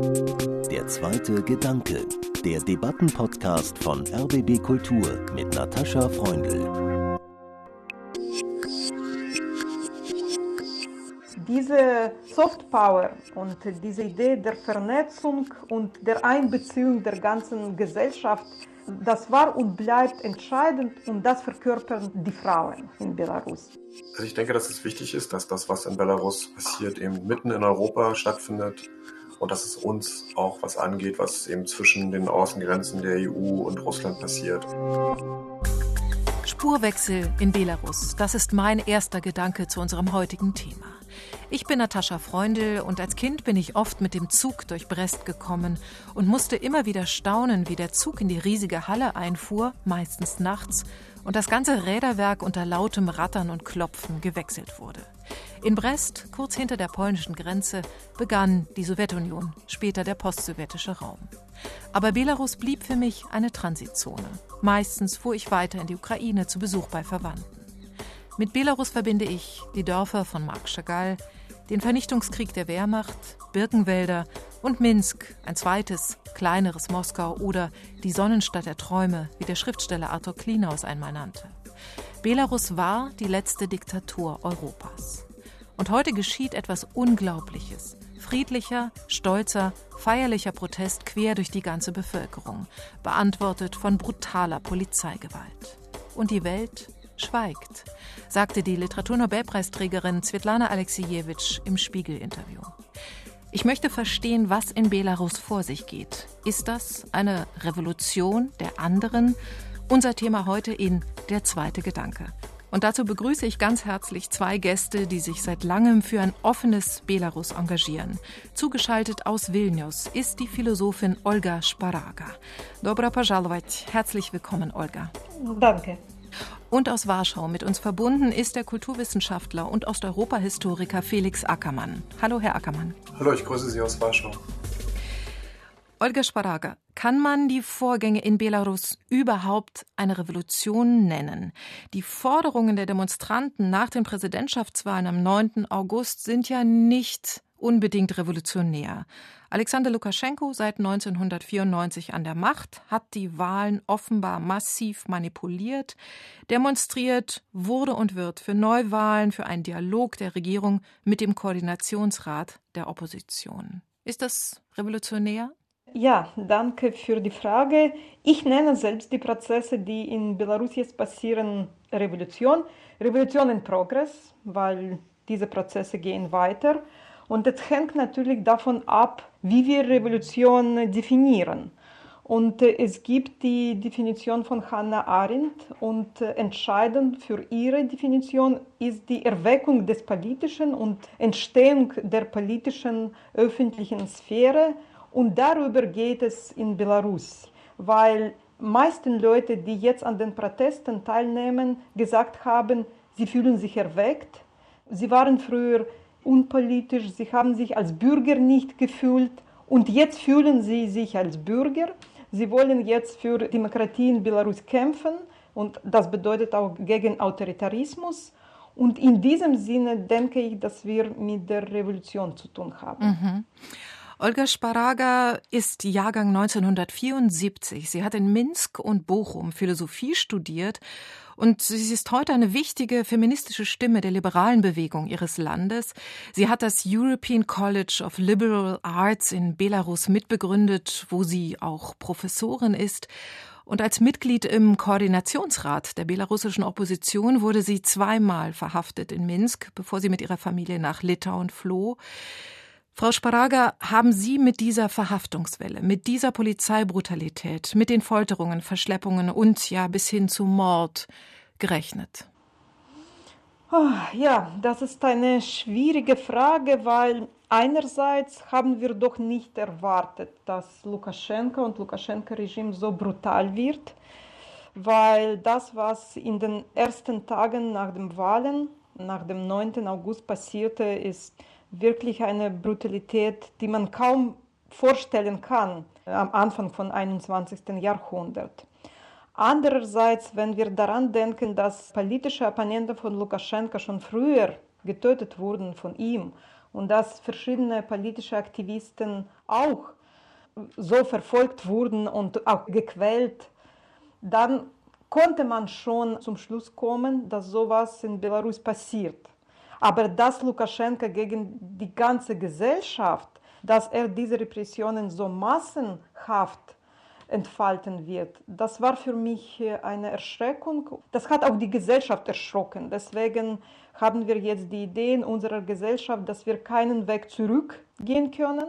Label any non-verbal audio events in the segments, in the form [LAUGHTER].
Der zweite Gedanke, der Debattenpodcast von RBB Kultur mit Natascha Freundl. Diese Softpower und diese Idee der Vernetzung und der Einbeziehung der ganzen Gesellschaft das war und bleibt entscheidend und das verkörpern die Frauen in Belarus. Also ich denke, dass es wichtig ist, dass das, was in Belarus passiert, eben mitten in Europa stattfindet und dass es uns auch was angeht, was eben zwischen den Außengrenzen der EU und Russland passiert. Spurwechsel in Belarus, das ist mein erster Gedanke zu unserem heutigen Thema. Ich bin Natascha Freundl und als Kind bin ich oft mit dem Zug durch Brest gekommen und musste immer wieder staunen, wie der Zug in die riesige Halle einfuhr, meistens nachts, und das ganze Räderwerk unter lautem Rattern und Klopfen gewechselt wurde. In Brest, kurz hinter der polnischen Grenze, begann die Sowjetunion, später der postsowjetische Raum. Aber Belarus blieb für mich eine Transitzone. Meistens fuhr ich weiter in die Ukraine zu Besuch bei Verwandten. Mit Belarus verbinde ich die Dörfer von Marc Chagall, den Vernichtungskrieg der Wehrmacht, Birkenwälder und Minsk, ein zweites, kleineres Moskau oder die Sonnenstadt der Träume, wie der Schriftsteller Arthur Klinaus einmal nannte. Belarus war die letzte Diktatur Europas. Und heute geschieht etwas Unglaubliches. Friedlicher, stolzer, feierlicher Protest quer durch die ganze Bevölkerung, beantwortet von brutaler Polizeigewalt. Und die Welt schweigt, sagte die Literaturnobelpreisträgerin Svetlana Alexejewitsch im Spiegel-Interview. Ich möchte verstehen, was in Belarus vor sich geht. Ist das eine Revolution der anderen? Unser Thema heute in Der zweite Gedanke. Und dazu begrüße ich ganz herzlich zwei Gäste, die sich seit langem für ein offenes Belarus engagieren. Zugeschaltet aus Vilnius ist die Philosophin Olga Sparaga. Dobra пожаловать. Herzlich willkommen, Olga. Danke. Und aus Warschau mit uns verbunden ist der Kulturwissenschaftler und Osteuropa-Historiker Felix Ackermann. Hallo, Herr Ackermann. Hallo, ich grüße Sie aus Warschau. Olga Sparaga, kann man die Vorgänge in Belarus überhaupt eine Revolution nennen? Die Forderungen der Demonstranten nach den Präsidentschaftswahlen am 9. August sind ja nicht unbedingt revolutionär. Alexander Lukaschenko, seit 1994 an der Macht, hat die Wahlen offenbar massiv manipuliert, demonstriert wurde und wird für Neuwahlen, für einen Dialog der Regierung mit dem Koordinationsrat der Opposition. Ist das revolutionär? Ja, danke für die Frage. Ich nenne selbst die Prozesse, die in Belarus jetzt passieren, Revolution. Revolution in Progress, weil diese Prozesse gehen weiter. Und es hängt natürlich davon ab, wie wir Revolution definieren. Und äh, es gibt die Definition von Hannah Arendt und äh, entscheidend für ihre Definition ist die Erweckung des Politischen und Entstehung der politischen öffentlichen Sphäre. Und darüber geht es in Belarus, weil meisten Leute, die jetzt an den Protesten teilnehmen, gesagt haben, sie fühlen sich erweckt. Sie waren früher unpolitisch, sie haben sich als Bürger nicht gefühlt und jetzt fühlen sie sich als Bürger. Sie wollen jetzt für Demokratie in Belarus kämpfen und das bedeutet auch gegen Autoritarismus. Und in diesem Sinne denke ich, dass wir mit der Revolution zu tun haben. Mhm. Olga Sparaga ist Jahrgang 1974. Sie hat in Minsk und Bochum Philosophie studiert und sie ist heute eine wichtige feministische Stimme der liberalen Bewegung ihres Landes. Sie hat das European College of Liberal Arts in Belarus mitbegründet, wo sie auch Professorin ist. Und als Mitglied im Koordinationsrat der belarussischen Opposition wurde sie zweimal verhaftet in Minsk, bevor sie mit ihrer Familie nach Litauen floh. Frau Sparaga, haben Sie mit dieser Verhaftungswelle, mit dieser Polizeibrutalität, mit den Folterungen, Verschleppungen und ja bis hin zu Mord gerechnet? Oh, ja, das ist eine schwierige Frage, weil einerseits haben wir doch nicht erwartet, dass Lukaschenko und Lukaschenko-Regime so brutal wird, weil das, was in den ersten Tagen nach den Wahlen, nach dem 9. August passierte, ist wirklich eine Brutalität, die man kaum vorstellen kann am Anfang von 21. Jahrhundert. Andererseits, wenn wir daran denken, dass politische Opponenten von Lukaschenka schon früher getötet wurden von ihm und dass verschiedene politische Aktivisten auch so verfolgt wurden und auch gequält, dann konnte man schon zum Schluss kommen, dass sowas in Belarus passiert. Aber dass Lukaschenka gegen die ganze Gesellschaft, dass er diese Repressionen so massenhaft entfalten wird, das war für mich eine Erschreckung. Das hat auch die Gesellschaft erschrocken. Deswegen haben wir jetzt die Idee in unserer Gesellschaft, dass wir keinen Weg zurückgehen können,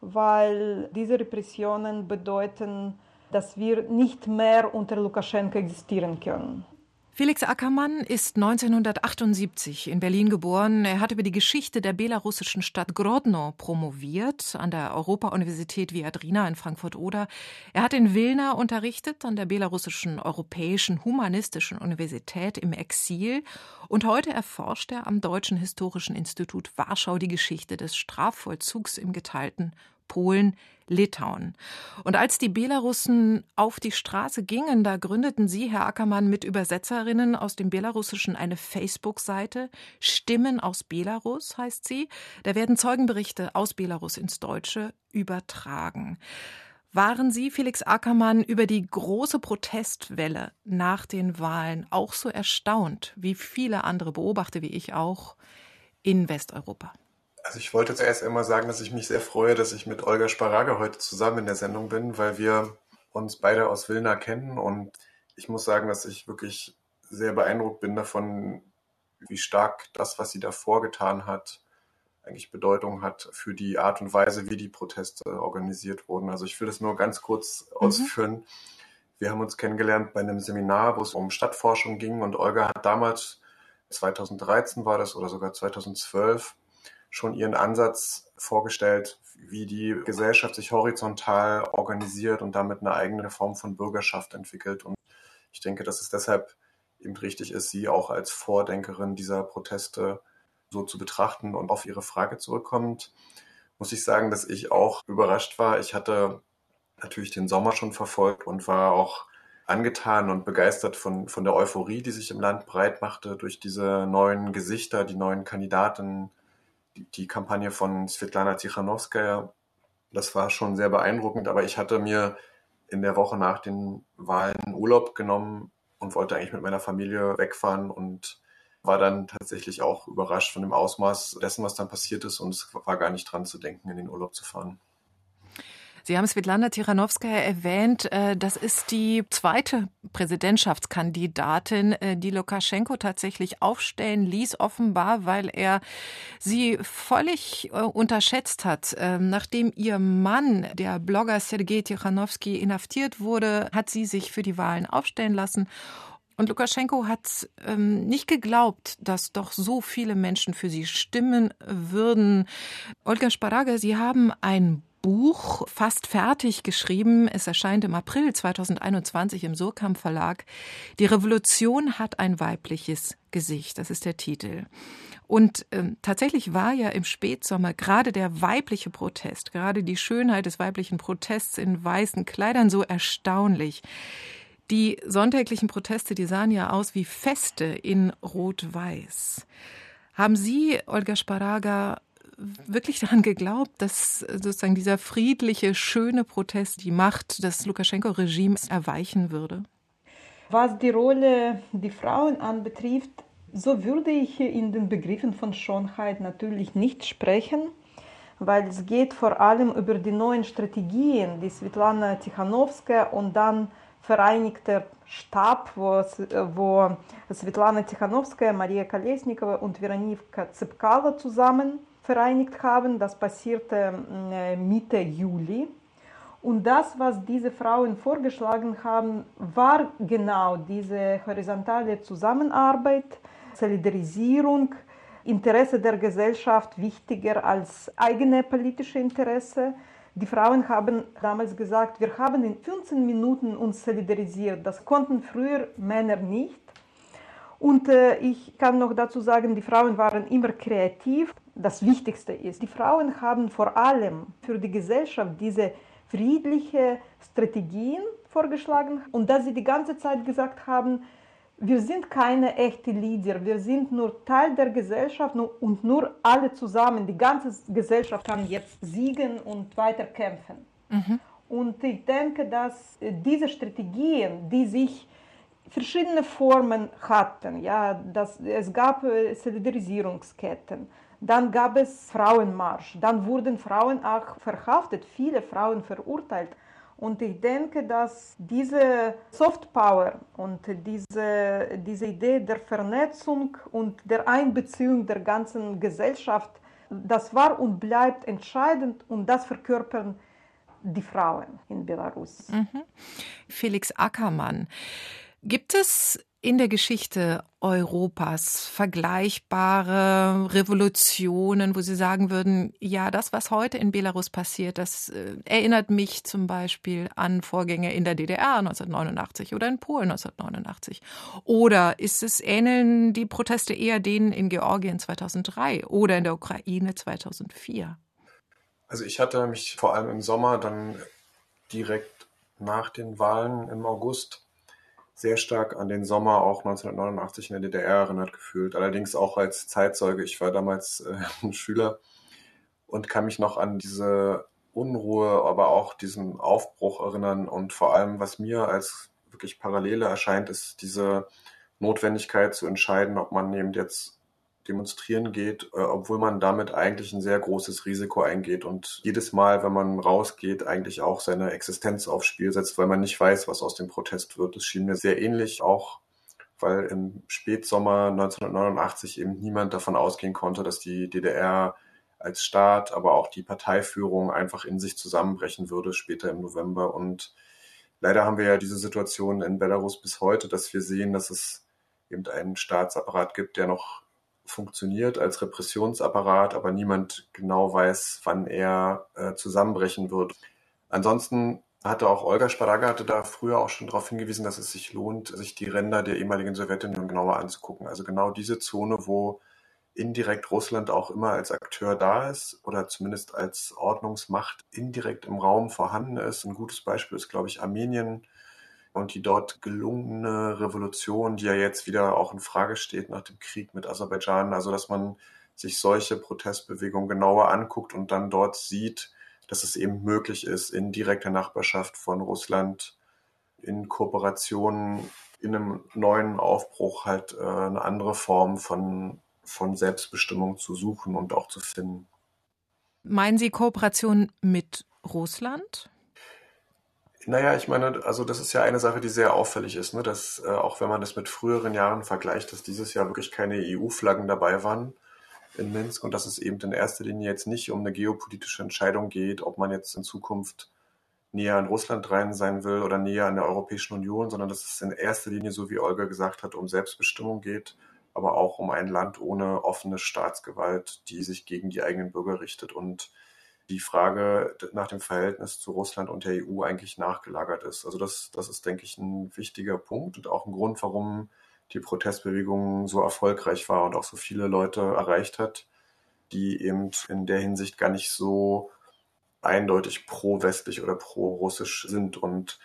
weil diese Repressionen bedeuten, dass wir nicht mehr unter Lukaschenko existieren können. Felix Ackermann ist 1978 in Berlin geboren. Er hat über die Geschichte der belarussischen Stadt Grodno promoviert an der Europa-Universität Viadrina in Frankfurt-Oder. Er hat in Wilna unterrichtet an der belarussischen Europäischen Humanistischen Universität im Exil und heute erforscht er am Deutschen Historischen Institut Warschau die Geschichte des Strafvollzugs im geteilten Polen, Litauen. Und als die Belarussen auf die Straße gingen, da gründeten Sie, Herr Ackermann, mit Übersetzerinnen aus dem Belarussischen eine Facebook-Seite. Stimmen aus Belarus heißt sie. Da werden Zeugenberichte aus Belarus ins Deutsche übertragen. Waren Sie, Felix Ackermann, über die große Protestwelle nach den Wahlen auch so erstaunt, wie viele andere Beobachter wie ich auch, in Westeuropa? Also ich wollte zuerst einmal sagen, dass ich mich sehr freue, dass ich mit Olga Sparaga heute zusammen in der Sendung bin, weil wir uns beide aus Wilna kennen und ich muss sagen, dass ich wirklich sehr beeindruckt bin davon, wie stark das, was sie da vorgetan hat, eigentlich Bedeutung hat für die Art und Weise, wie die Proteste organisiert wurden. Also ich will das nur ganz kurz mhm. ausführen. Wir haben uns kennengelernt bei einem Seminar, wo es um Stadtforschung ging und Olga hat damals, 2013 war das oder sogar 2012, schon ihren Ansatz vorgestellt, wie die Gesellschaft sich horizontal organisiert und damit eine eigene Form von Bürgerschaft entwickelt. Und ich denke, dass es deshalb eben richtig ist, sie auch als Vordenkerin dieser Proteste so zu betrachten und auf Ihre Frage zurückkommt, muss ich sagen, dass ich auch überrascht war. Ich hatte natürlich den Sommer schon verfolgt und war auch angetan und begeistert von, von der Euphorie, die sich im Land breit machte durch diese neuen Gesichter, die neuen Kandidaten, die Kampagne von Svetlana Tichanowskaja, das war schon sehr beeindruckend, aber ich hatte mir in der Woche nach den Wahlen Urlaub genommen und wollte eigentlich mit meiner Familie wegfahren und war dann tatsächlich auch überrascht von dem Ausmaß dessen, was dann passiert ist und es war gar nicht dran zu denken, in den Urlaub zu fahren. Sie haben Svetlana Tichanowskaja erwähnt. Äh, das ist die zweite Präsidentschaftskandidatin, äh, die Lukaschenko tatsächlich aufstellen ließ, offenbar, weil er sie völlig äh, unterschätzt hat. Ähm, nachdem ihr Mann, der Blogger Sergei Tichanowski, inhaftiert wurde, hat sie sich für die Wahlen aufstellen lassen. Und Lukaschenko hat ähm, nicht geglaubt, dass doch so viele Menschen für sie stimmen würden. Olga Sparaga, Sie haben ein Buch fast fertig geschrieben. Es erscheint im April 2021 im Surkamp Verlag. Die Revolution hat ein weibliches Gesicht. Das ist der Titel. Und ähm, tatsächlich war ja im Spätsommer gerade der weibliche Protest, gerade die Schönheit des weiblichen Protests in weißen Kleidern so erstaunlich. Die sonntäglichen Proteste, die sahen ja aus wie Feste in Rot-Weiß. Haben Sie, Olga Sparaga, wirklich daran geglaubt, dass sozusagen dieser friedliche, schöne Protest die Macht des Lukaschenko-Regimes erweichen würde? Was die Rolle der Frauen anbetrifft, so würde ich in den Begriffen von Schönheit natürlich nicht sprechen, weil es geht vor allem über die neuen Strategien, die Svetlana Tichanowska und dann vereinigter Stab, wo, wo Svetlana Tichanowska, Maria Kolesnikova und Veronika Zepkala zusammen vereinigt haben. Das passierte äh, Mitte Juli. Und das, was diese Frauen vorgeschlagen haben, war genau diese horizontale Zusammenarbeit, Solidarisierung, Interesse der Gesellschaft wichtiger als eigene politische Interesse. Die Frauen haben damals gesagt, wir haben in 15 Minuten uns solidarisiert. Das konnten früher Männer nicht. Und äh, ich kann noch dazu sagen, die Frauen waren immer kreativ. Das Wichtigste ist, die Frauen haben vor allem für die Gesellschaft diese friedliche Strategien vorgeschlagen und dass sie die ganze Zeit gesagt haben, wir sind keine echten Leader, wir sind nur Teil der Gesellschaft und nur alle zusammen, die ganze Gesellschaft kann jetzt siegen und weiter kämpfen. Mhm. Und ich denke, dass diese Strategien, die sich verschiedene Formen hatten, ja, dass es gab äh, Solidarisierungsketten, dann gab es Frauenmarsch, dann wurden Frauen auch verhaftet, viele Frauen verurteilt. Und ich denke, dass diese Soft Power und diese, diese Idee der Vernetzung und der Einbeziehung der ganzen Gesellschaft, das war und bleibt entscheidend und das verkörpern die Frauen in Belarus. Mhm. Felix Ackermann. Gibt es in der Geschichte Europas vergleichbare Revolutionen, wo Sie sagen würden, ja, das, was heute in Belarus passiert, das äh, erinnert mich zum Beispiel an Vorgänge in der DDR 1989 oder in Polen 1989? Oder ist es, ähneln die Proteste eher denen in Georgien 2003 oder in der Ukraine 2004? Also ich hatte mich vor allem im Sommer dann direkt nach den Wahlen im August sehr stark an den Sommer auch 1989 in der DDR erinnert gefühlt. Allerdings auch als Zeitzeuge. Ich war damals äh, [LAUGHS] ein Schüler und kann mich noch an diese Unruhe, aber auch diesen Aufbruch erinnern. Und vor allem, was mir als wirklich Parallele erscheint, ist diese Notwendigkeit zu entscheiden, ob man eben jetzt demonstrieren geht, äh, obwohl man damit eigentlich ein sehr großes Risiko eingeht und jedes Mal, wenn man rausgeht, eigentlich auch seine Existenz aufs Spiel setzt, weil man nicht weiß, was aus dem Protest wird. Das schien mir sehr ähnlich, auch weil im Spätsommer 1989 eben niemand davon ausgehen konnte, dass die DDR als Staat, aber auch die Parteiführung einfach in sich zusammenbrechen würde später im November. Und leider haben wir ja diese Situation in Belarus bis heute, dass wir sehen, dass es eben einen Staatsapparat gibt, der noch funktioniert als Repressionsapparat, aber niemand genau weiß, wann er äh, zusammenbrechen wird. Ansonsten hatte auch Olga Sparaga hatte da früher auch schon darauf hingewiesen, dass es sich lohnt, sich die Ränder der ehemaligen Sowjetunion genauer anzugucken. Also genau diese Zone, wo indirekt Russland auch immer als Akteur da ist oder zumindest als Ordnungsmacht indirekt im Raum vorhanden ist. Ein gutes Beispiel ist, glaube ich, Armenien, und die dort gelungene Revolution, die ja jetzt wieder auch in Frage steht nach dem Krieg mit Aserbaidschan, also dass man sich solche Protestbewegungen genauer anguckt und dann dort sieht, dass es eben möglich ist, in direkter Nachbarschaft von Russland in Kooperation in einem neuen Aufbruch halt äh, eine andere Form von, von Selbstbestimmung zu suchen und auch zu finden. Meinen Sie Kooperation mit Russland? Naja, ich meine, also das ist ja eine Sache, die sehr auffällig ist, ne? dass äh, auch wenn man das mit früheren Jahren vergleicht, dass dieses Jahr wirklich keine EU-Flaggen dabei waren in Minsk und dass es eben in erster Linie jetzt nicht um eine geopolitische Entscheidung geht, ob man jetzt in Zukunft näher an Russland rein sein will oder näher an der Europäischen Union, sondern dass es in erster Linie, so wie Olga gesagt hat, um Selbstbestimmung geht, aber auch um ein Land ohne offene Staatsgewalt, die sich gegen die eigenen Bürger richtet. Und die Frage nach dem Verhältnis zu Russland und der EU eigentlich nachgelagert ist. Also das, das ist, denke ich, ein wichtiger Punkt und auch ein Grund, warum die Protestbewegung so erfolgreich war und auch so viele Leute erreicht hat, die eben in der Hinsicht gar nicht so eindeutig pro-westlich oder pro-russisch sind. Und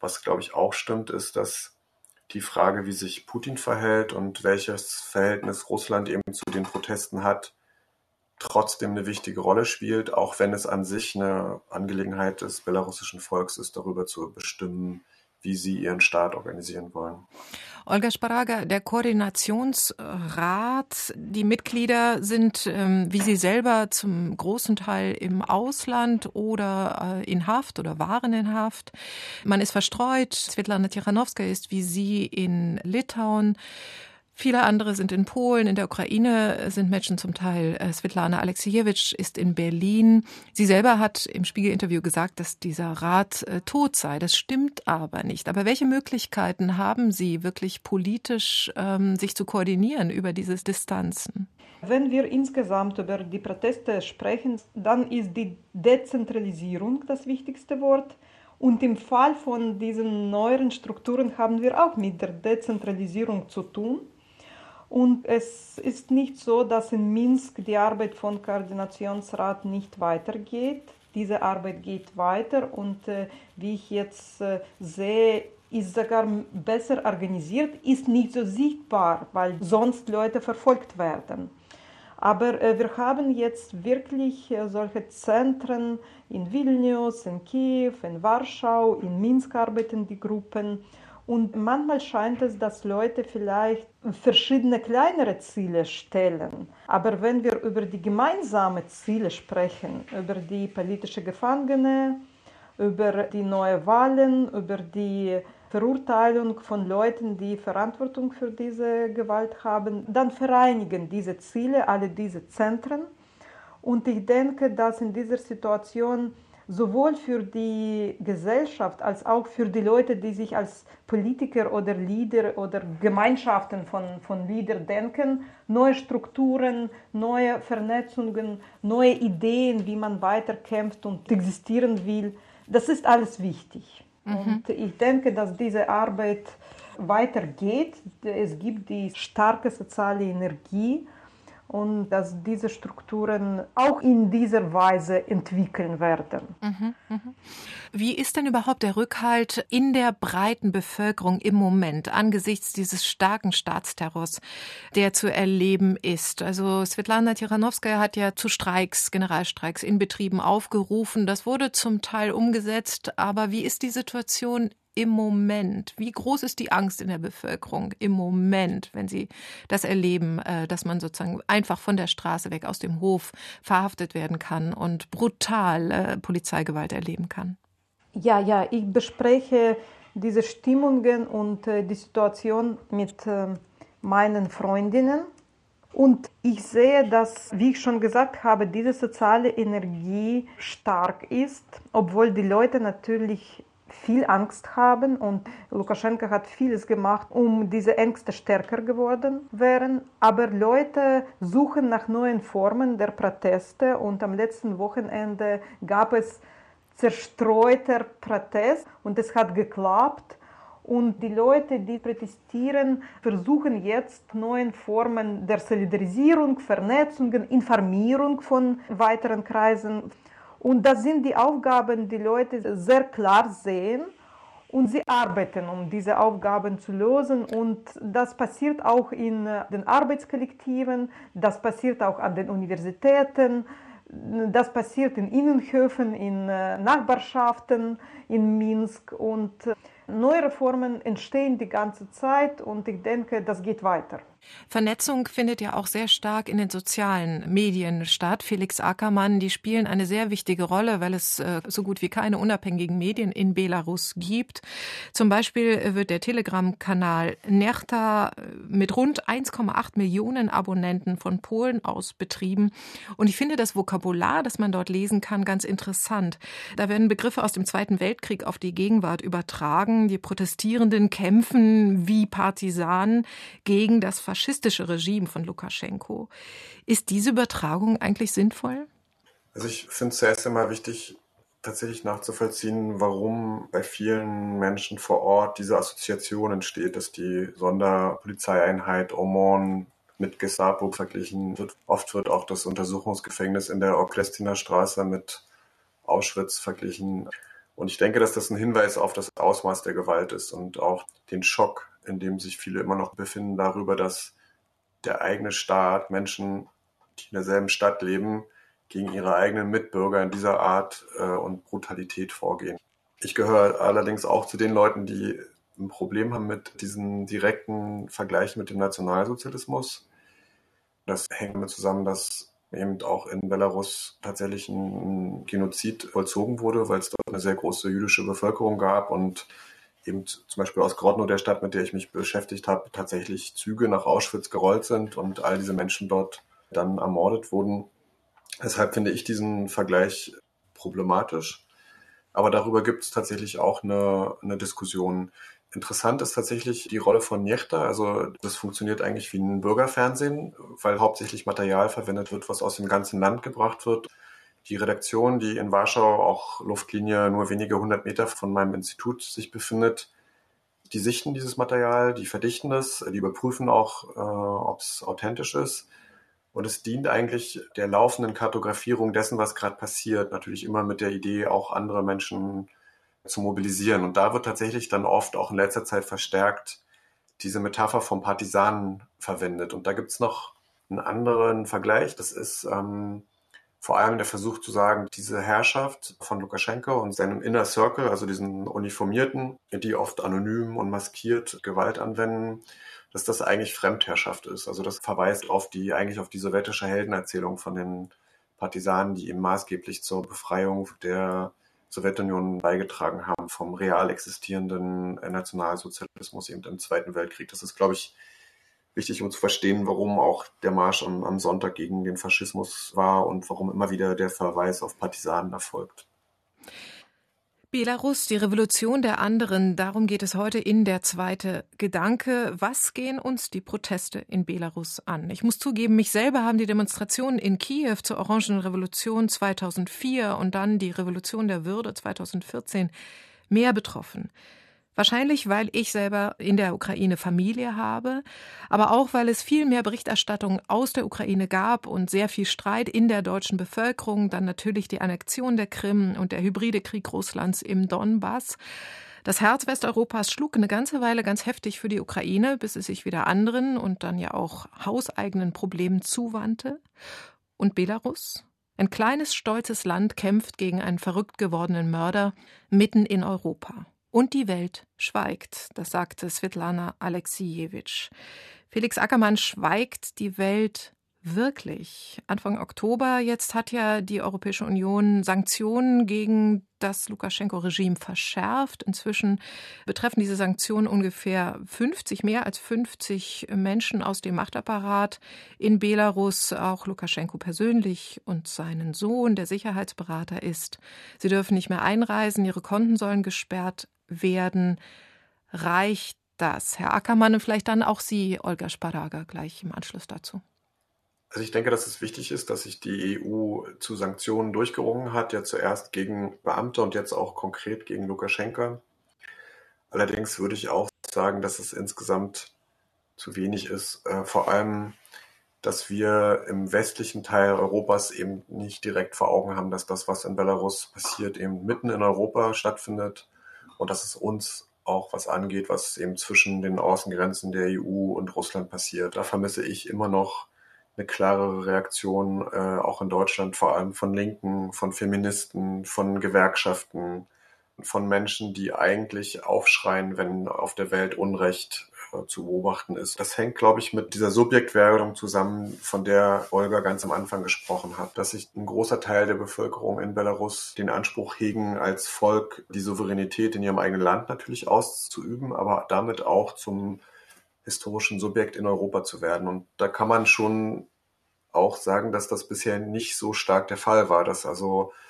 was, glaube ich, auch stimmt, ist, dass die Frage, wie sich Putin verhält und welches Verhältnis Russland eben zu den Protesten hat, trotzdem eine wichtige Rolle spielt, auch wenn es an sich eine Angelegenheit des belarussischen Volks ist, darüber zu bestimmen, wie sie ihren Staat organisieren wollen. Olga Sparaga, der Koordinationsrat, die Mitglieder sind, ähm, wie Sie selber, zum großen Teil im Ausland oder äh, in Haft oder waren in Haft. Man ist verstreut. Svetlana Tichanowska ist wie Sie in Litauen. Viele andere sind in Polen, in der Ukraine sind Menschen zum Teil. Äh, Svetlana Alexiejewitsch ist in Berlin. Sie selber hat im Spiegel-Interview gesagt, dass dieser Rat äh, tot sei. Das stimmt aber nicht. Aber welche Möglichkeiten haben Sie, wirklich politisch ähm, sich zu koordinieren über diese Distanzen? Wenn wir insgesamt über die Proteste sprechen, dann ist die Dezentralisierung das wichtigste Wort. Und im Fall von diesen neueren Strukturen haben wir auch mit der Dezentralisierung zu tun. Und es ist nicht so, dass in Minsk die Arbeit von Koordinationsrat nicht weitergeht. Diese Arbeit geht weiter und äh, wie ich jetzt äh, sehe, ist sogar besser organisiert, ist nicht so sichtbar, weil sonst Leute verfolgt werden. Aber äh, wir haben jetzt wirklich äh, solche Zentren in Vilnius, in Kiew, in Warschau, in Minsk arbeiten die Gruppen. Und manchmal scheint es, dass Leute vielleicht verschiedene kleinere Ziele stellen. Aber wenn wir über die gemeinsamen Ziele sprechen, über die politische Gefangene, über die neuen Wahlen, über die Verurteilung von Leuten, die Verantwortung für diese Gewalt haben, dann vereinigen diese Ziele, alle diese Zentren. Und ich denke, dass in dieser Situation sowohl für die Gesellschaft als auch für die Leute, die sich als Politiker oder Leader oder Gemeinschaften von, von Leader denken, neue Strukturen, neue Vernetzungen, neue Ideen, wie man weiterkämpft und existieren will, das ist alles wichtig. Mhm. Und ich denke, dass diese Arbeit weitergeht. Es gibt die starke soziale Energie und dass diese Strukturen auch in dieser Weise entwickeln werden. Mhm, mh. Wie ist denn überhaupt der Rückhalt in der breiten Bevölkerung im Moment angesichts dieses starken Staatsterrors, der zu erleben ist? Also Svetlana Tiranowskaja hat ja zu Streiks, Generalstreiks in Betrieben aufgerufen. Das wurde zum Teil umgesetzt. Aber wie ist die Situation im Moment? Wie groß ist die Angst in der Bevölkerung im Moment, wenn Sie das erleben, äh, dass man sozusagen einfach von der Straße weg aus dem Hof verhaftet werden kann und brutal äh, Polizeigewalt erleben kann? Ja, ja, ich bespreche diese Stimmungen und äh, die Situation mit meinen Freundinnen. Und ich sehe, dass, wie ich schon gesagt habe, diese soziale Energie stark ist, obwohl die Leute natürlich viel Angst haben und Lukaschenka hat vieles gemacht, um diese Ängste stärker geworden wären. Aber Leute suchen nach neuen Formen der Proteste und am letzten Wochenende gab es zerstreuter Protest und es hat geklappt. Und die Leute, die protestieren, versuchen jetzt neue Formen der Solidarisierung, Vernetzungen, Informierung von weiteren Kreisen und das sind die Aufgaben, die Leute sehr klar sehen und sie arbeiten, um diese Aufgaben zu lösen. Und das passiert auch in äh, den Arbeitskollektiven, das passiert auch an den Universitäten, das passiert in Innenhöfen, in äh, Nachbarschaften in Minsk. Und äh, neue Reformen entstehen die ganze Zeit und ich denke, das geht weiter. Vernetzung findet ja auch sehr stark in den sozialen Medien statt. Felix Ackermann, die spielen eine sehr wichtige Rolle, weil es äh, so gut wie keine unabhängigen Medien in Belarus gibt. Zum Beispiel wird der Telegram-Kanal Nerta äh, mit rund 1,8 Millionen Abonnenten von Polen aus betrieben. Und ich finde das Vokabular, das man dort lesen kann, ganz interessant. Da werden Begriffe aus dem Zweiten Weltkrieg auf die Gegenwart übertragen. Die Protestierenden kämpfen wie Partisanen gegen das faschistische Regime von Lukaschenko. Ist diese Übertragung eigentlich sinnvoll? Also ich finde es zuerst einmal wichtig, tatsächlich nachzuvollziehen, warum bei vielen Menschen vor Ort diese Assoziation entsteht, dass die Sonderpolizeieinheit Omon mit Gestapo verglichen wird. Oft wird auch das Untersuchungsgefängnis in der Oklestiner Straße mit Auschwitz verglichen. Und ich denke, dass das ein Hinweis auf das Ausmaß der Gewalt ist und auch den Schock, in dem sich viele immer noch befinden, darüber, dass der eigene Staat Menschen, die in derselben Stadt leben, gegen ihre eigenen Mitbürger in dieser Art äh, und Brutalität vorgehen. Ich gehöre allerdings auch zu den Leuten, die ein Problem haben mit diesen direkten Vergleichen mit dem Nationalsozialismus. Das hängt damit zusammen, dass eben auch in Belarus tatsächlich ein Genozid vollzogen wurde, weil es dort eine sehr große jüdische Bevölkerung gab und eben zum Beispiel aus Grodno, der Stadt, mit der ich mich beschäftigt habe, tatsächlich Züge nach Auschwitz gerollt sind und all diese Menschen dort dann ermordet wurden. Deshalb finde ich diesen Vergleich problematisch. Aber darüber gibt es tatsächlich auch eine, eine Diskussion. Interessant ist tatsächlich die Rolle von Njechta. Also das funktioniert eigentlich wie ein Bürgerfernsehen, weil hauptsächlich Material verwendet wird, was aus dem ganzen Land gebracht wird die Redaktion, die in Warschau auch Luftlinie nur wenige hundert Meter von meinem Institut sich befindet, die sichten dieses Material, die verdichten es, die überprüfen auch, äh, ob es authentisch ist. Und es dient eigentlich der laufenden Kartografierung dessen, was gerade passiert. Natürlich immer mit der Idee, auch andere Menschen zu mobilisieren. Und da wird tatsächlich dann oft auch in letzter Zeit verstärkt diese Metapher vom Partisanen verwendet. Und da gibt's noch einen anderen Vergleich. Das ist ähm, vor allem der Versuch zu sagen, diese Herrschaft von Lukaschenko und seinem Inner Circle, also diesen Uniformierten, die oft anonym und maskiert Gewalt anwenden, dass das eigentlich Fremdherrschaft ist. Also das verweist auf die, eigentlich auf die sowjetische Heldenerzählung von den Partisanen, die eben maßgeblich zur Befreiung der Sowjetunion beigetragen haben vom real existierenden Nationalsozialismus eben im Zweiten Weltkrieg. Das ist, glaube ich, wichtig, um zu verstehen, warum auch der Marsch am, am Sonntag gegen den Faschismus war und warum immer wieder der Verweis auf Partisanen erfolgt. Belarus, die Revolution der anderen, darum geht es heute in der zweite Gedanke. Was gehen uns die Proteste in Belarus an? Ich muss zugeben, mich selber haben die Demonstrationen in Kiew zur Orangenen Revolution 2004 und dann die Revolution der Würde 2014 mehr betroffen. Wahrscheinlich, weil ich selber in der Ukraine Familie habe, aber auch, weil es viel mehr Berichterstattung aus der Ukraine gab und sehr viel Streit in der deutschen Bevölkerung, dann natürlich die Annexion der Krim und der hybride Krieg Russlands im Donbass. Das Herz Westeuropas schlug eine ganze Weile ganz heftig für die Ukraine, bis es sich wieder anderen und dann ja auch hauseigenen Problemen zuwandte. Und Belarus? Ein kleines, stolzes Land kämpft gegen einen verrückt gewordenen Mörder mitten in Europa. Und die Welt schweigt, das sagte Svetlana Alexijewitsch. Felix Ackermann schweigt die Welt wirklich. Anfang Oktober jetzt hat ja die Europäische Union Sanktionen gegen das Lukaschenko-Regime verschärft. Inzwischen betreffen diese Sanktionen ungefähr 50, mehr als 50 Menschen aus dem Machtapparat in Belarus, auch Lukaschenko persönlich und seinen Sohn, der Sicherheitsberater ist. Sie dürfen nicht mehr einreisen, ihre Konten sollen gesperrt werden. Reicht das? Herr Ackermann und vielleicht dann auch Sie, Olga Sparaga, gleich im Anschluss dazu. Also ich denke, dass es wichtig ist, dass sich die EU zu Sanktionen durchgerungen hat, ja zuerst gegen Beamte und jetzt auch konkret gegen Lukaschenka. Allerdings würde ich auch sagen, dass es insgesamt zu wenig ist, äh, vor allem, dass wir im westlichen Teil Europas eben nicht direkt vor Augen haben, dass das, was in Belarus passiert, eben mitten in Europa stattfindet und dass es uns auch was angeht, was eben zwischen den Außengrenzen der EU und Russland passiert. Da vermisse ich immer noch eine klarere Reaktion, äh, auch in Deutschland, vor allem von Linken, von Feministen, von Gewerkschaften, von Menschen, die eigentlich aufschreien, wenn auf der Welt Unrecht zu beobachten ist. Das hängt, glaube ich, mit dieser Subjektwerdung zusammen, von der Olga ganz am Anfang gesprochen hat, dass sich ein großer Teil der Bevölkerung in Belarus den Anspruch hegen, als Volk die Souveränität in ihrem eigenen Land natürlich auszuüben, aber damit auch zum historischen Subjekt in Europa zu werden. Und da kann man schon auch sagen, dass das bisher nicht so stark der Fall war, dass also äh,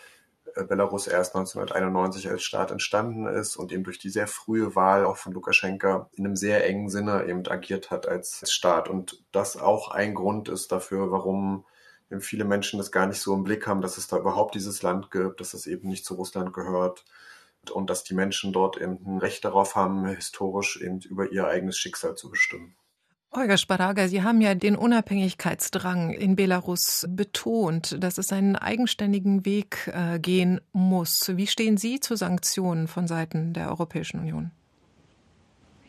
Belarus erst 1991 als Staat entstanden ist und eben durch die sehr frühe Wahl auch von Lukaschenka in einem sehr engen Sinne eben agiert hat als Staat. Und das auch ein Grund ist dafür, warum eben viele Menschen das gar nicht so im Blick haben, dass es da überhaupt dieses Land gibt, dass es eben nicht zu Russland gehört und dass die Menschen dort eben ein Recht darauf haben, historisch eben über ihr eigenes Schicksal zu bestimmen. Olga Sparaga, Sie haben ja den Unabhängigkeitsdrang in Belarus betont, dass es einen eigenständigen Weg äh, gehen muss. Wie stehen Sie zu Sanktionen von Seiten der Europäischen Union?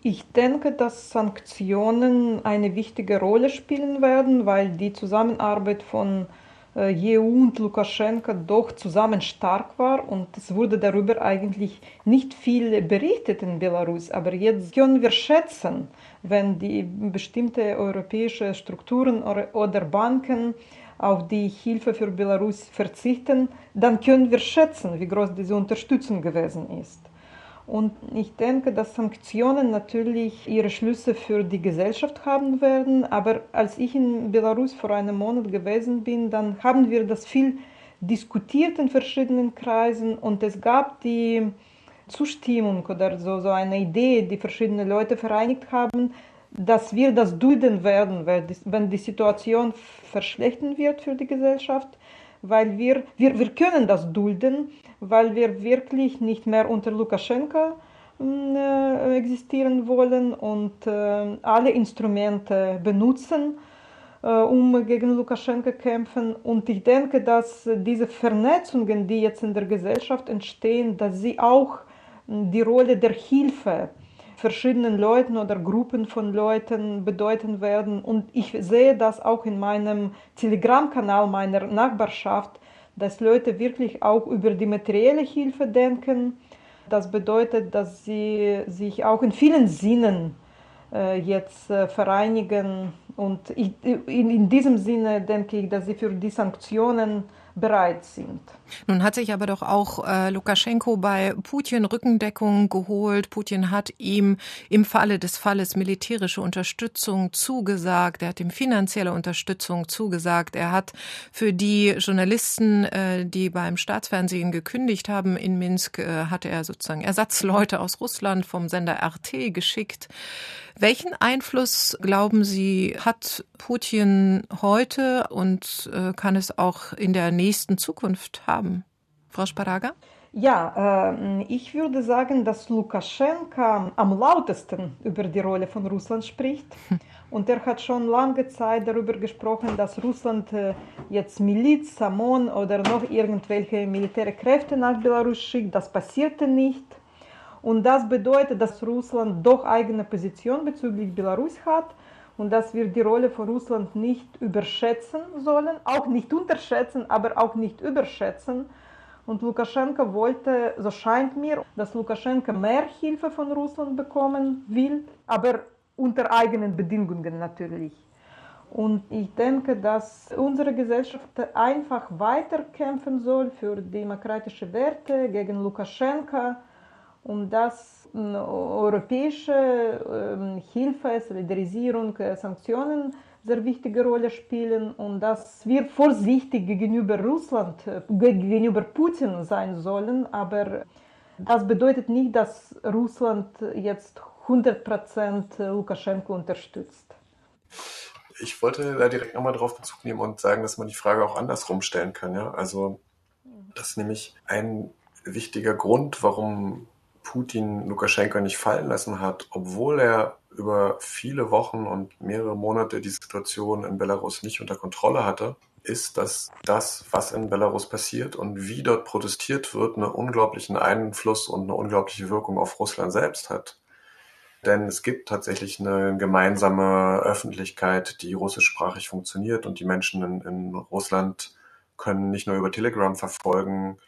Ich denke, dass Sanktionen eine wichtige Rolle spielen werden, weil die Zusammenarbeit von EU und Lukaschenka doch zusammen stark war und es wurde darüber eigentlich nicht viel berichtet in Belarus. Aber jetzt können wir schätzen, wenn die bestimmte europäische Strukturen oder Banken auf die Hilfe für Belarus verzichten, dann können wir schätzen, wie groß diese Unterstützung gewesen ist. Und ich denke, dass Sanktionen natürlich ihre Schlüsse für die Gesellschaft haben werden. Aber als ich in Belarus vor einem Monat gewesen bin, dann haben wir das viel diskutiert in verschiedenen Kreisen und es gab die Zustimmung oder so, so eine Idee, die verschiedene Leute vereinigt haben, dass wir das dulden werden, wenn die Situation verschlechtern wird für die Gesellschaft weil wir, wir, wir können das dulden, weil wir wirklich nicht mehr unter Lukaschenka existieren wollen und alle Instrumente benutzen, um gegen Lukaschenka kämpfen. Und ich denke, dass diese Vernetzungen, die jetzt in der Gesellschaft entstehen, dass sie auch die Rolle der Hilfe verschiedenen Leuten oder Gruppen von Leuten bedeuten werden. Und ich sehe das auch in meinem Telegram-Kanal meiner Nachbarschaft, dass Leute wirklich auch über die materielle Hilfe denken. Das bedeutet, dass sie sich auch in vielen Sinnen äh, jetzt äh, vereinigen. Und ich, in, in diesem Sinne denke ich, dass sie für die Sanktionen bereit sind. Nun hat sich aber doch auch äh, Lukaschenko bei Putin Rückendeckung geholt. Putin hat ihm im Falle des Falles militärische Unterstützung zugesagt. Er hat ihm finanzielle Unterstützung zugesagt. Er hat für die Journalisten, äh, die beim Staatsfernsehen gekündigt haben in Minsk, äh, hat er sozusagen Ersatzleute aus Russland vom Sender RT geschickt. Welchen Einfluss, glauben Sie, hat Putin heute und äh, kann es auch in der nächsten Zukunft haben? Frau Sparaga? Ja, äh, ich würde sagen, dass Lukaschenka am lautesten über die Rolle von Russland spricht. [LAUGHS] Und er hat schon lange Zeit darüber gesprochen, dass Russland äh, jetzt Miliz, Samon oder noch irgendwelche militäre Kräfte nach Belarus schickt. Das passierte nicht. Und das bedeutet, dass Russland doch eigene Position bezüglich Belarus hat und dass wir die Rolle von Russland nicht überschätzen sollen, auch nicht unterschätzen, aber auch nicht überschätzen. Und Lukaschenka wollte, so scheint mir, dass Lukaschenka mehr Hilfe von Russland bekommen will, aber unter eigenen Bedingungen natürlich. Und ich denke, dass unsere Gesellschaft einfach weiterkämpfen soll für demokratische Werte gegen Lukaschenka und dass europäische ähm, Hilfe, Solidarisierung, äh, Sanktionen sehr wichtige Rolle spielen und dass wir vorsichtig gegenüber Russland, äh, gegenüber Putin sein sollen. Aber das bedeutet nicht, dass Russland jetzt 100% Lukaschenko unterstützt. Ich wollte da direkt nochmal drauf Bezug nehmen und sagen, dass man die Frage auch andersrum stellen kann. Ja? Also, das ist nämlich ein wichtiger Grund, warum Putin Lukaschenko nicht fallen lassen hat, obwohl er über viele Wochen und mehrere Monate die Situation in Belarus nicht unter Kontrolle hatte, ist, dass das, was in Belarus passiert und wie dort protestiert wird, einen unglaublichen Einfluss und eine unglaubliche Wirkung auf Russland selbst hat. Denn es gibt tatsächlich eine gemeinsame Öffentlichkeit, die russischsprachig funktioniert und die Menschen in, in Russland können nicht nur über Telegram verfolgen,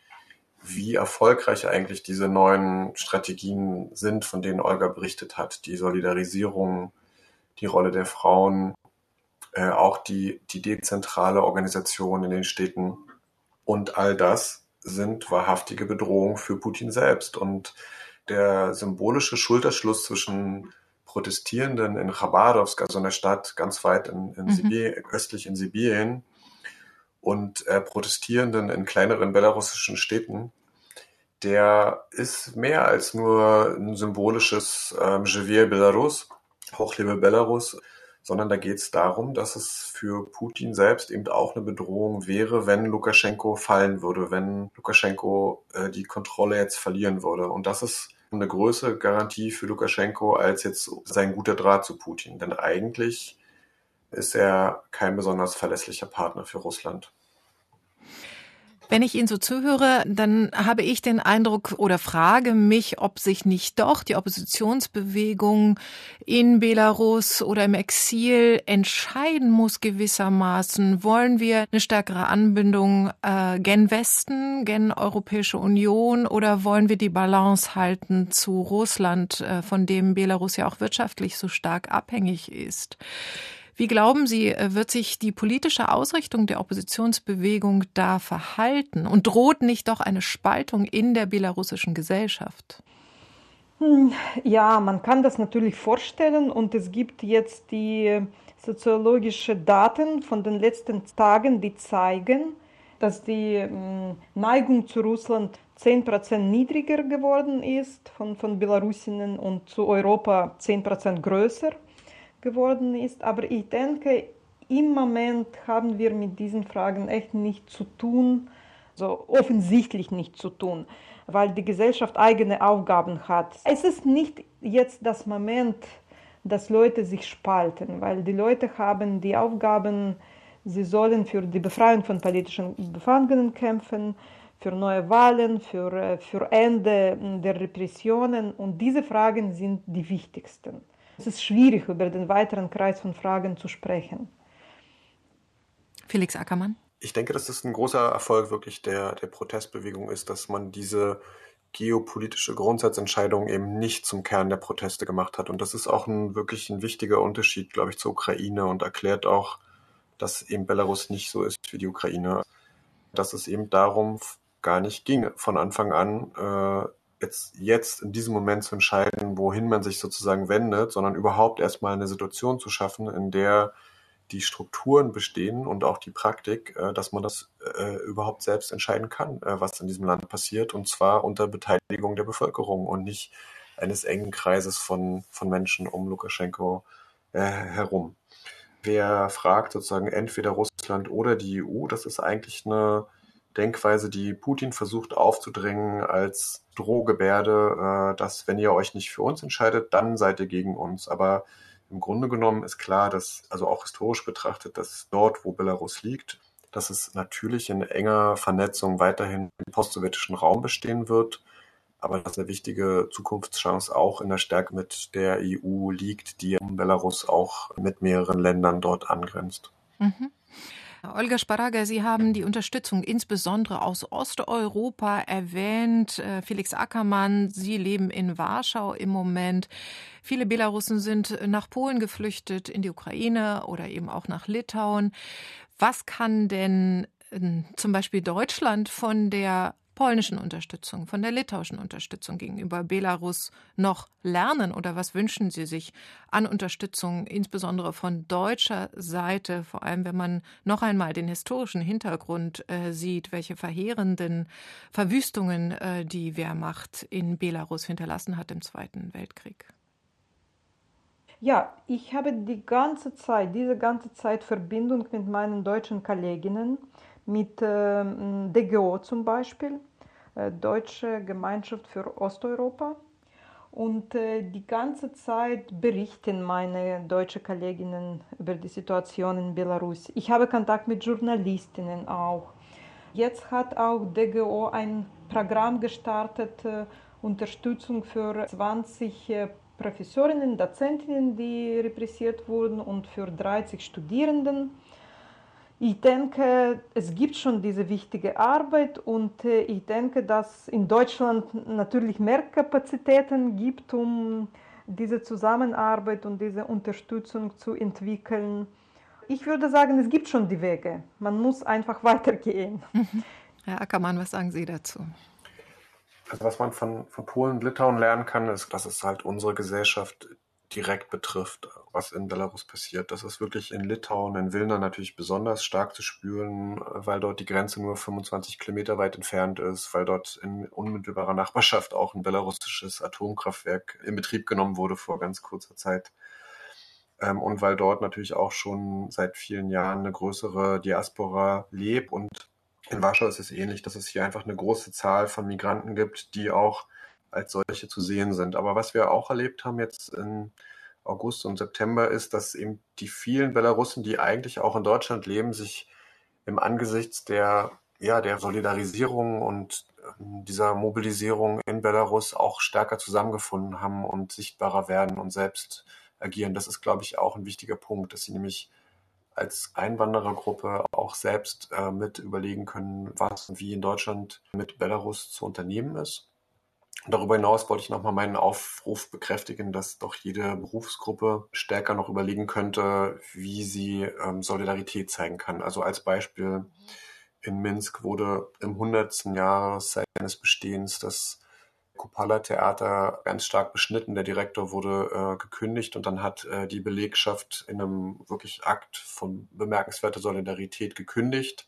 wie erfolgreich eigentlich diese neuen Strategien sind, von denen Olga berichtet hat. Die Solidarisierung, die Rolle der Frauen, äh, auch die, die dezentrale Organisation in den Städten und all das sind wahrhaftige Bedrohungen für Putin selbst. Und der symbolische Schulterschluss zwischen Protestierenden in Chabadowsk, also einer Stadt ganz weit in, in mhm. Sibirien, östlich in Sibirien, und äh, Protestierenden in kleineren belarussischen Städten, der ist mehr als nur ein symbolisches ähm, Je vive Belarus, hochlebe Belarus, sondern da geht es darum, dass es für Putin selbst eben auch eine Bedrohung wäre, wenn Lukaschenko fallen würde, wenn Lukaschenko äh, die Kontrolle jetzt verlieren würde. Und das ist eine größere Garantie für Lukaschenko als jetzt sein guter Draht zu Putin. Denn eigentlich ist er kein besonders verlässlicher Partner für Russland. Wenn ich Ihnen so zuhöre, dann habe ich den Eindruck oder frage mich, ob sich nicht doch die Oppositionsbewegung in Belarus oder im Exil entscheiden muss gewissermaßen. Wollen wir eine stärkere Anbindung äh, gen Westen, gen Europäische Union oder wollen wir die Balance halten zu Russland, äh, von dem Belarus ja auch wirtschaftlich so stark abhängig ist? Wie glauben Sie, äh, wird sich die politische Ausrichtung der Oppositionsbewegung da verhalten? Und droht nicht doch eine Spaltung in der belarussischen Gesellschaft? Hm, ja, man kann das natürlich vorstellen und es gibt jetzt die soziologischen Daten von den letzten Tagen, die zeigen, dass die hm, Neigung zu Russland 10% niedriger geworden ist von, von Belarusinnen und zu Europa 10% größer geworden ist. Aber ich denke, im Moment haben wir mit diesen Fragen echt nichts zu tun, so offensichtlich nichts zu tun, weil die Gesellschaft eigene Aufgaben hat. Es ist nicht jetzt das Moment, dass Leute sich spalten, weil die Leute haben die Aufgaben, sie sollen für die Befreiung von politischen Gefangenen kämpfen, für neue Wahlen, für, äh, für Ende der Repressionen. Und diese Fragen sind die wichtigsten. Es ist schwierig, über den weiteren Kreis von Fragen zu sprechen. Felix Ackermann. Ich denke, dass das ein großer Erfolg wirklich der, der Protestbewegung ist, dass man diese geopolitische Grundsatzentscheidung eben nicht zum Kern der Proteste gemacht hat. Und das ist auch ein wirklich ein wichtiger Unterschied, glaube ich, zur Ukraine und erklärt auch, dass eben Belarus nicht so ist wie die Ukraine. Dass es eben darum gar nicht ging, von Anfang an äh, jetzt, jetzt in diesem Moment zu entscheiden, wohin man sich sozusagen wendet, sondern überhaupt erstmal eine Situation zu schaffen, in der die Strukturen bestehen und auch die Praktik, äh, dass man das äh, überhaupt selbst entscheiden kann, äh, was in diesem Land passiert, und zwar unter Beteiligung der Bevölkerung und nicht eines engen Kreises von, von Menschen um Lukaschenko herum. Wer fragt sozusagen entweder Russland oder die EU, das ist eigentlich eine Denkweise, die Putin versucht aufzudrängen als Drohgebärde, dass wenn ihr euch nicht für uns entscheidet, dann seid ihr gegen uns. Aber im Grunde genommen ist klar, dass, also auch historisch betrachtet, dass dort, wo Belarus liegt, dass es natürlich in enger Vernetzung weiterhin im postsowjetischen Raum bestehen wird, aber dass eine wichtige Zukunftschance auch in der Stärke mit der EU liegt, die Belarus auch mit mehreren Ländern dort angrenzt. Mhm. Olga Sparaga, Sie haben die Unterstützung insbesondere aus Osteuropa erwähnt. Äh, Felix Ackermann, Sie leben in Warschau im Moment. Viele Belarussen sind nach Polen geflüchtet, in die Ukraine oder eben auch nach Litauen. Was kann denn ähm, zum Beispiel Deutschland von der polnischen Unterstützung, von der litauischen Unterstützung gegenüber Belarus noch lernen oder was wünschen Sie sich an Unterstützung, insbesondere von deutscher Seite, vor allem wenn man noch einmal den historischen Hintergrund äh, sieht, welche verheerenden Verwüstungen äh, die Wehrmacht in Belarus hinterlassen hat im Zweiten Weltkrieg? Ja, ich habe die ganze Zeit, diese ganze Zeit Verbindung mit meinen deutschen Kolleginnen, mit äh, DGO zum Beispiel, äh, Deutsche Gemeinschaft für Osteuropa. Und äh, die ganze Zeit berichten meine deutschen Kolleginnen über die Situation in Belarus. Ich habe Kontakt mit Journalistinnen auch. Jetzt hat auch DGO ein Programm gestartet, äh, Unterstützung für 20 äh, Professorinnen, Dozentinnen, die repressiert wurden und für 30 Studierenden. Ich denke, es gibt schon diese wichtige Arbeit und äh, ich denke, dass in Deutschland natürlich mehr Kapazitäten gibt, um diese Zusammenarbeit und diese Unterstützung zu entwickeln. Ich würde sagen, es gibt schon die Wege. Man muss einfach [LAUGHS] weitergehen. [LAUGHS] Herr Ackermann, was sagen Sie dazu? Also was man von, von Polen und Litauen lernen kann, ist, dass es halt unsere Gesellschaft direkt betrifft, was in Belarus passiert. Das ist wirklich in Litauen, in Vilna natürlich besonders stark zu spüren, weil dort die Grenze nur 25 Kilometer weit entfernt ist, weil dort in unmittelbarer Nachbarschaft auch ein belarussisches Atomkraftwerk in Betrieb genommen wurde vor ganz kurzer Zeit. Ähm, und weil dort natürlich auch schon seit vielen Jahren eine größere Diaspora lebt und in Warschau ist es ähnlich, dass es hier einfach eine große Zahl von Migranten gibt, die auch als solche zu sehen sind. Aber was wir auch erlebt haben jetzt in August und September ist, dass eben die vielen Belarussen, die eigentlich auch in Deutschland leben, sich im Angesichts der, ja, der Solidarisierung und ähm, dieser Mobilisierung in Belarus auch stärker zusammengefunden haben und sichtbarer werden und selbst agieren. Das ist, glaube ich, auch ein wichtiger Punkt, dass sie nämlich als Einwanderergruppe auch selbst äh, mit überlegen können, was und wie in Deutschland mit Belarus zu unternehmen ist. Darüber hinaus wollte ich nochmal meinen Aufruf bekräftigen, dass doch jede Berufsgruppe stärker noch überlegen könnte, wie sie ähm, Solidarität zeigen kann. Also als Beispiel in Minsk wurde im 100. Jahr seines Bestehens das Kupala-Theater ganz stark beschnitten. Der Direktor wurde äh, gekündigt und dann hat äh, die Belegschaft in einem wirklich Akt von bemerkenswerter Solidarität gekündigt.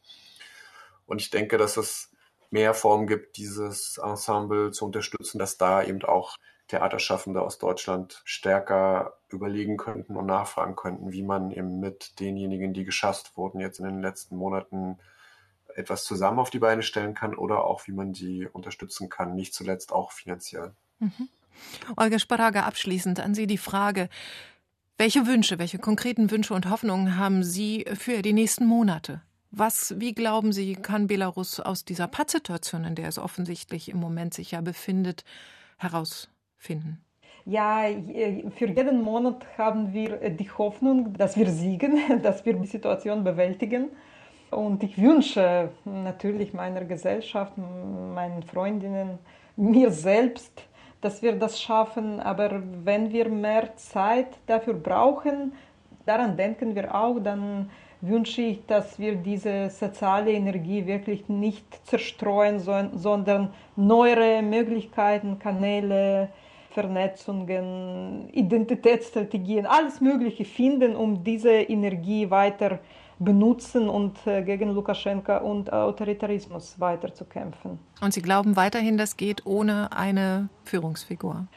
Und ich denke, dass es mehr Formen gibt, dieses Ensemble zu unterstützen, dass da eben auch Theaterschaffende aus Deutschland stärker überlegen könnten und nachfragen könnten, wie man eben mit denjenigen, die geschasst wurden, jetzt in den letzten Monaten etwas zusammen auf die Beine stellen kann oder auch wie man die unterstützen kann, nicht zuletzt auch finanziell. Mhm. Olga Sparaga, abschließend an Sie die Frage, welche Wünsche, welche konkreten Wünsche und Hoffnungen haben Sie für die nächsten Monate? Was, wie glauben Sie, kann Belarus aus dieser Pattsituation, in der es offensichtlich im Moment sich ja befindet, herausfinden? Ja, für jeden Monat haben wir die Hoffnung, dass wir siegen, [LAUGHS] dass wir die Situation bewältigen. Und ich wünsche natürlich meiner Gesellschaft, meinen Freundinnen, mir selbst, dass wir das schaffen. Aber wenn wir mehr Zeit dafür brauchen, daran denken wir auch, dann wünsche ich, dass wir diese soziale Energie wirklich nicht zerstreuen, sondern neuere Möglichkeiten, Kanäle, Vernetzungen, Identitätsstrategien, alles Mögliche finden, um diese Energie weiter benutzen und äh, gegen Lukaschenka und Autoritarismus weiterzukämpfen. Und Sie glauben weiterhin, das geht ohne eine Führungsfigur?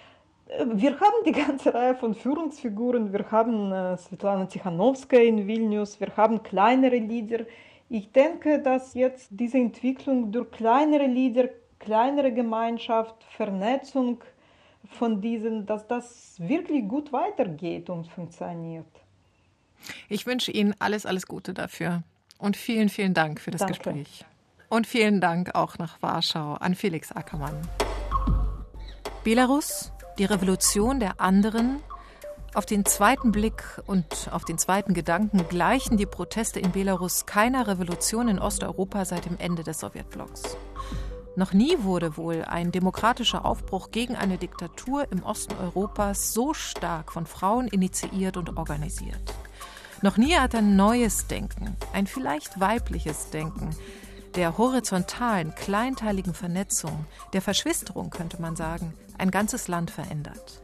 Wir haben die ganze Reihe von Führungsfiguren. Wir haben äh, Svetlana Tichanowskaja in Vilnius, wir haben kleinere Lieder. Ich denke, dass jetzt diese Entwicklung durch kleinere Lieder, kleinere Gemeinschaft, Vernetzung von diesen, dass das wirklich gut weitergeht und funktioniert. Ich wünsche Ihnen alles, alles Gute dafür. Und vielen, vielen Dank für das Danke. Gespräch. Und vielen Dank auch nach Warschau an Felix Ackermann. Belarus, die Revolution der anderen. Auf den zweiten Blick und auf den zweiten Gedanken gleichen die Proteste in Belarus keiner Revolution in Osteuropa seit dem Ende des Sowjetblocks. Noch nie wurde wohl ein demokratischer Aufbruch gegen eine Diktatur im Osten Europas so stark von Frauen initiiert und organisiert. Noch nie hat ein neues Denken, ein vielleicht weibliches Denken, der horizontalen, kleinteiligen Vernetzung, der Verschwisterung könnte man sagen, ein ganzes Land verändert.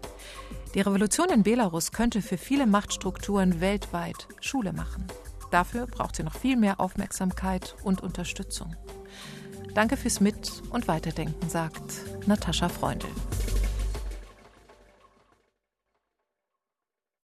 Die Revolution in Belarus könnte für viele Machtstrukturen weltweit Schule machen. Dafür braucht sie noch viel mehr Aufmerksamkeit und Unterstützung. Danke fürs Mit- und Weiterdenken, sagt Natascha Freundl.